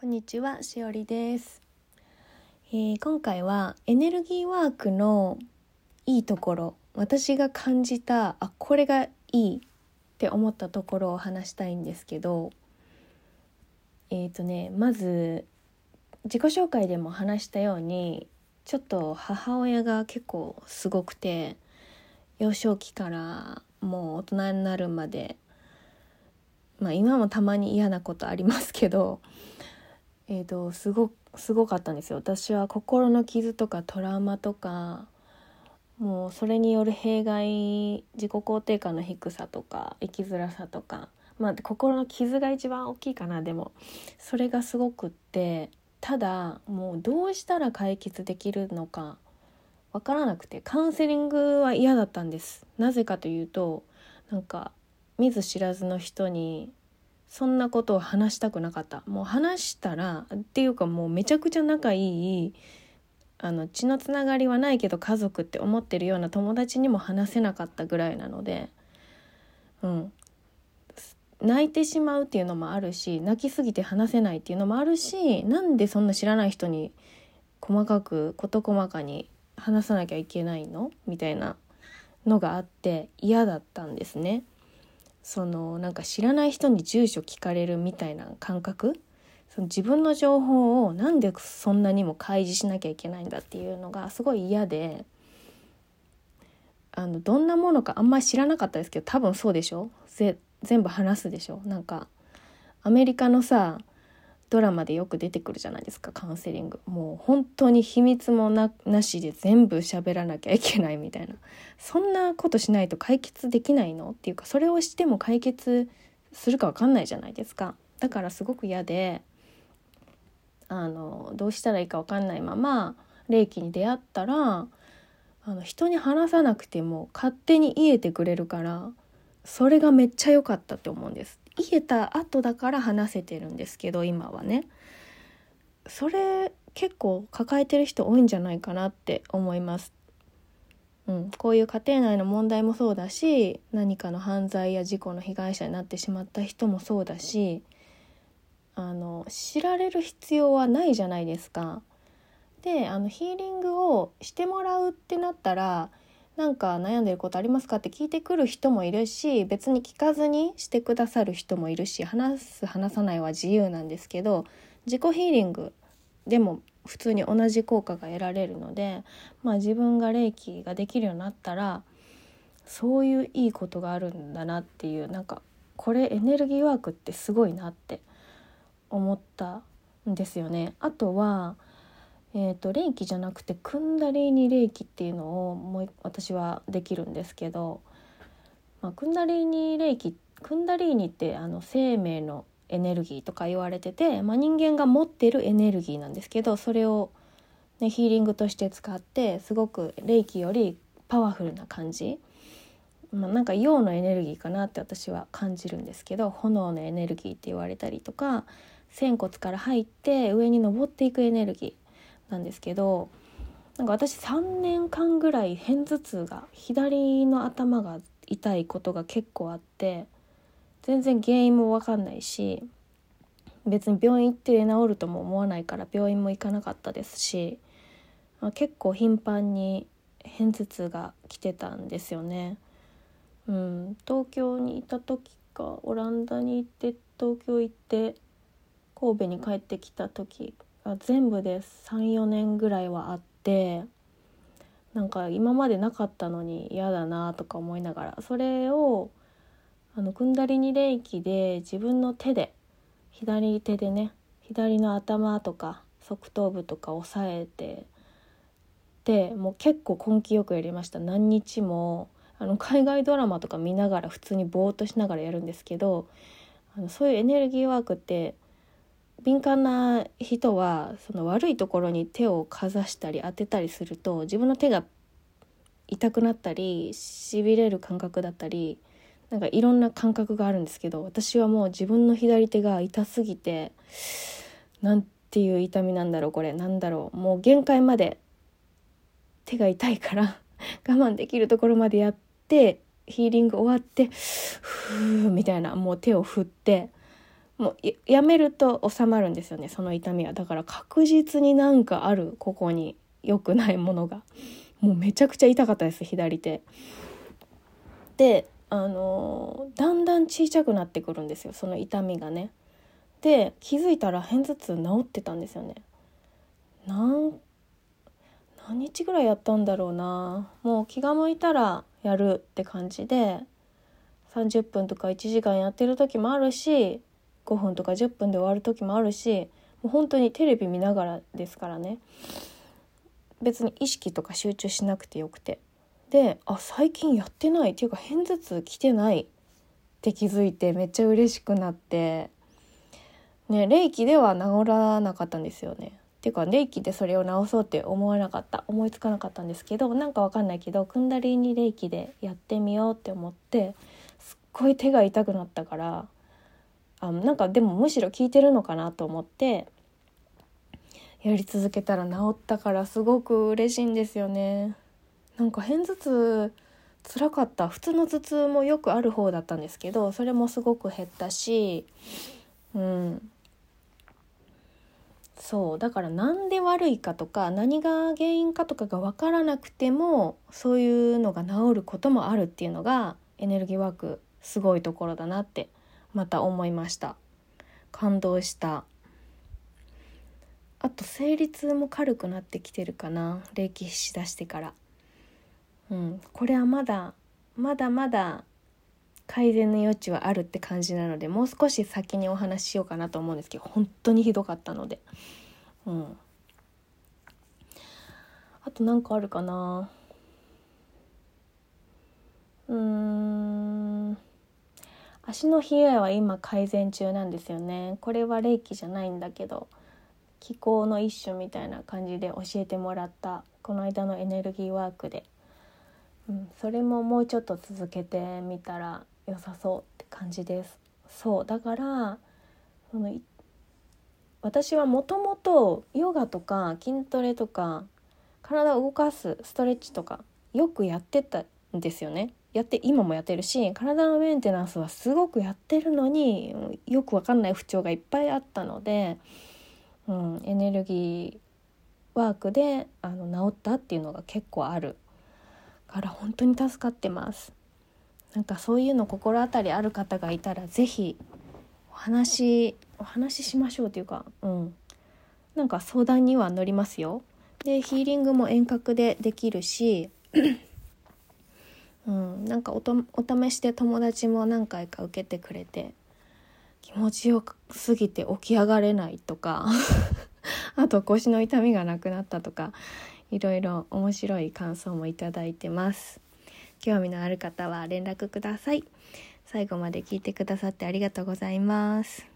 こんにちは、しおりです、えー、今回はエネルギーワークのいいところ、私が感じたあこれがいいって思ったところを話したいんですけど、えっ、ー、とね、まず自己紹介でも話したように、ちょっと母親が結構すごくて、幼少期からもう大人になるまでまあ今もたまに嫌なことありますけどえーと、すごすごかったんですよ。私は心の傷とかトラウマとかもうそれによる弊害自己肯定感の低さとか生きづらさとかまあ心の傷が一番大きいかな。でもそれがすごくってただもうどうしたら解決できるのかわからなくてカウンセリングは嫌だったんです。なぜかというとなんか見ず知らずの人にそんなことを話したくなかった。もう話したらっていうかもうめちゃくちゃ仲いいあの血のつながりはないけど家族って思ってるような友達にも話せなかったぐらいなのでうん。泣いてしまうっていうのもあるし泣きすぎて話せないっていうのもあるしなんでそんな知らない人に細かく事細かに話さなきゃいけないの？みたいなのがあって嫌だったんですね。そのなんか知らない人に住所聞かれるみたいな感覚？その自分の情報をなんでそんなにも開示しなきゃいけないんだっていうのがすごい嫌で。あのどんなものかあんまり知らなかったですけど多分そうでしょ？全部話すでしょ？なんかアメリカのさドラマでよく出てくるじゃないですかカウンセリング。もう本当に秘密もなしで全部喋らなきゃいけないみたいな。そんなことしないと解決できないの？っていうかそれをしても解決するか分かんないじゃないですか。だからすごく嫌であのどうしたらいいか分かんないまま霊気に出会ったらあの人に話さなくても勝手に癒えてくれるからそれがめっちゃ良かったって思うんです。癒えた後だから話せてるんですけど今はねそれ結構抱えてる人多いんじゃないかなって思います。うん、こういう家庭内の問題もそうだし何かの犯罪や事故の被害者になってしまった人もそうだしあの知られる必要はないじゃないですか。であのヒーリングをしてもらうってなったらなんか悩んでることありますかって聞いてくる人もいるし別に聞かずにしてくださる人もいるし話す話さないは自由なんですけど自己ヒーリングでも普通に同じ効果が得られるので、まあ、自分が霊気ができるようになったらそういういいことがあるんだなっていうなんかこれエネルギーワークってすごいなって思ったんですよね。あとはえーと、霊気じゃなくてクンダリーニ霊気っていうのをもう私はできるんですけど、まあ、クンダリーニ霊気クンダリーニってあの生命のエネルギーとか言われてて、まあ、人間が持ってるエネルギーなんですけどそれを、ね、ヒーリングとして使ってすごく霊気よりパワフルな感じ、まあ、なんか陽のエネルギーかなって私は感じるんですけど炎のエネルギーって言われたりとか仙骨から入って上に登っていくエネルギー。なんですけどなんか私3年間ぐらい片頭痛が左の頭が痛いことが結構あって全然原因も分かんないし別に病院行って治るとも思わないから病院も行かなかったですし、まあ、結構頻繁に片頭痛が来てたんですよね。うん、東京にいた時かオランダに行って東京行って神戸に帰ってきた時が全部で34年ぐらいはあってなんか今までなかったのに嫌だなとか思いながらそれをあのクンダリニ霊気で自分の手で左手でね左の頭とか側頭部とか押さえてでもう結構根気よくやりました。何日もあの海外ドラマとか見ながら普通にぼーっとしながらやるんですけどあのそういうエネルギーワークって敏感な人はその悪いところに手をかざしたり当てたりすると自分の手が痛くなったりしびれる感覚だったりなんかいろんな感覚があるんですけど私はもう自分の左手が痛すぎてなんていう痛みなんだろうこれなんだろうもう限界まで手が痛いから 我慢できるところまでやってヒーリング終わってふーみたいなもう手を振ってもうやめると収まるんですよねその痛みは。だから確実になんかあるここに良くないものが。もうめちゃくちゃ痛かったです左手。であのだんだん小さくなってくるんですよその痛みがね。で気づいたら片頭痛治ってたんですよね。何日ぐらいやったんだろうな。もう気が向いたらやるって感じで30分とか1時間やってる時もあるし5分とか10分で終わる時もあるしもう本当にテレビ見ながらですからね。別に意識とか集中しなくてよくて。であ最近やってない。っていうか片頭痛来てないって気づいてめっちゃ嬉しくなって。ね霊気では治らなかったんですよね。っていうか霊気でそれを治そうって思わなかった。思いつかなかったんですけどなんかわかんないけどクンダリーに霊気でやってみようって思ってすっごい手が痛くなったからあなんかでもむしろ効いてるのかなと思ってやり続けたら治ったからすごく嬉しいんですよね。なんか片頭痛辛かった。普通の頭痛もよくある方だったんですけどそれもすごく減ったしうん。そう。だから何で悪いかとか何が原因かとかが分からなくてもそういうのが治ることもあるっていうのがエネルギーワークすごいところだなってまた思いました。感動した。あと生理痛も軽くなってきてるかな。冷気しだしてから。うん。これはまだまだまだ改善の余地はあるって感じなのでもう少し先にお話ししようかなと思うんですけど本当にひどかったので。うん。あと何かあるかな。うん。足の冷えは今改善中なんですよね。これは霊気じゃないんだけど気候の一種みたいな感じで教えてもらったこの間のエネルギーワークで、うん、それももうちょっと続けてみたら良さそうって感じです。そうだからその私はもともとヨガとか筋トレとか体を動かすストレッチとかよくやってたんですよね。やって今もやってるし体のメンテナンスはすごくやってるのによくわかんない不調がいっぱいあったので、うん、エネルギーワークであの治ったっていうのが結構あるから本当に助かってます。なんかそういうの心当たりある方がいたら是非お話お話ししましょうっていうかうん。なんか相談には乗りますよ。でヒーリングも遠隔でできるしうん、なんかおとお試しで友達も何回か受けてくれて気持ちよすぎて起き上がれないとか あと腰の痛みがなくなったとかいろいろ面白い感想もいただいてます。興味のある方は連絡ください。最後まで聞いてくださってありがとうございます。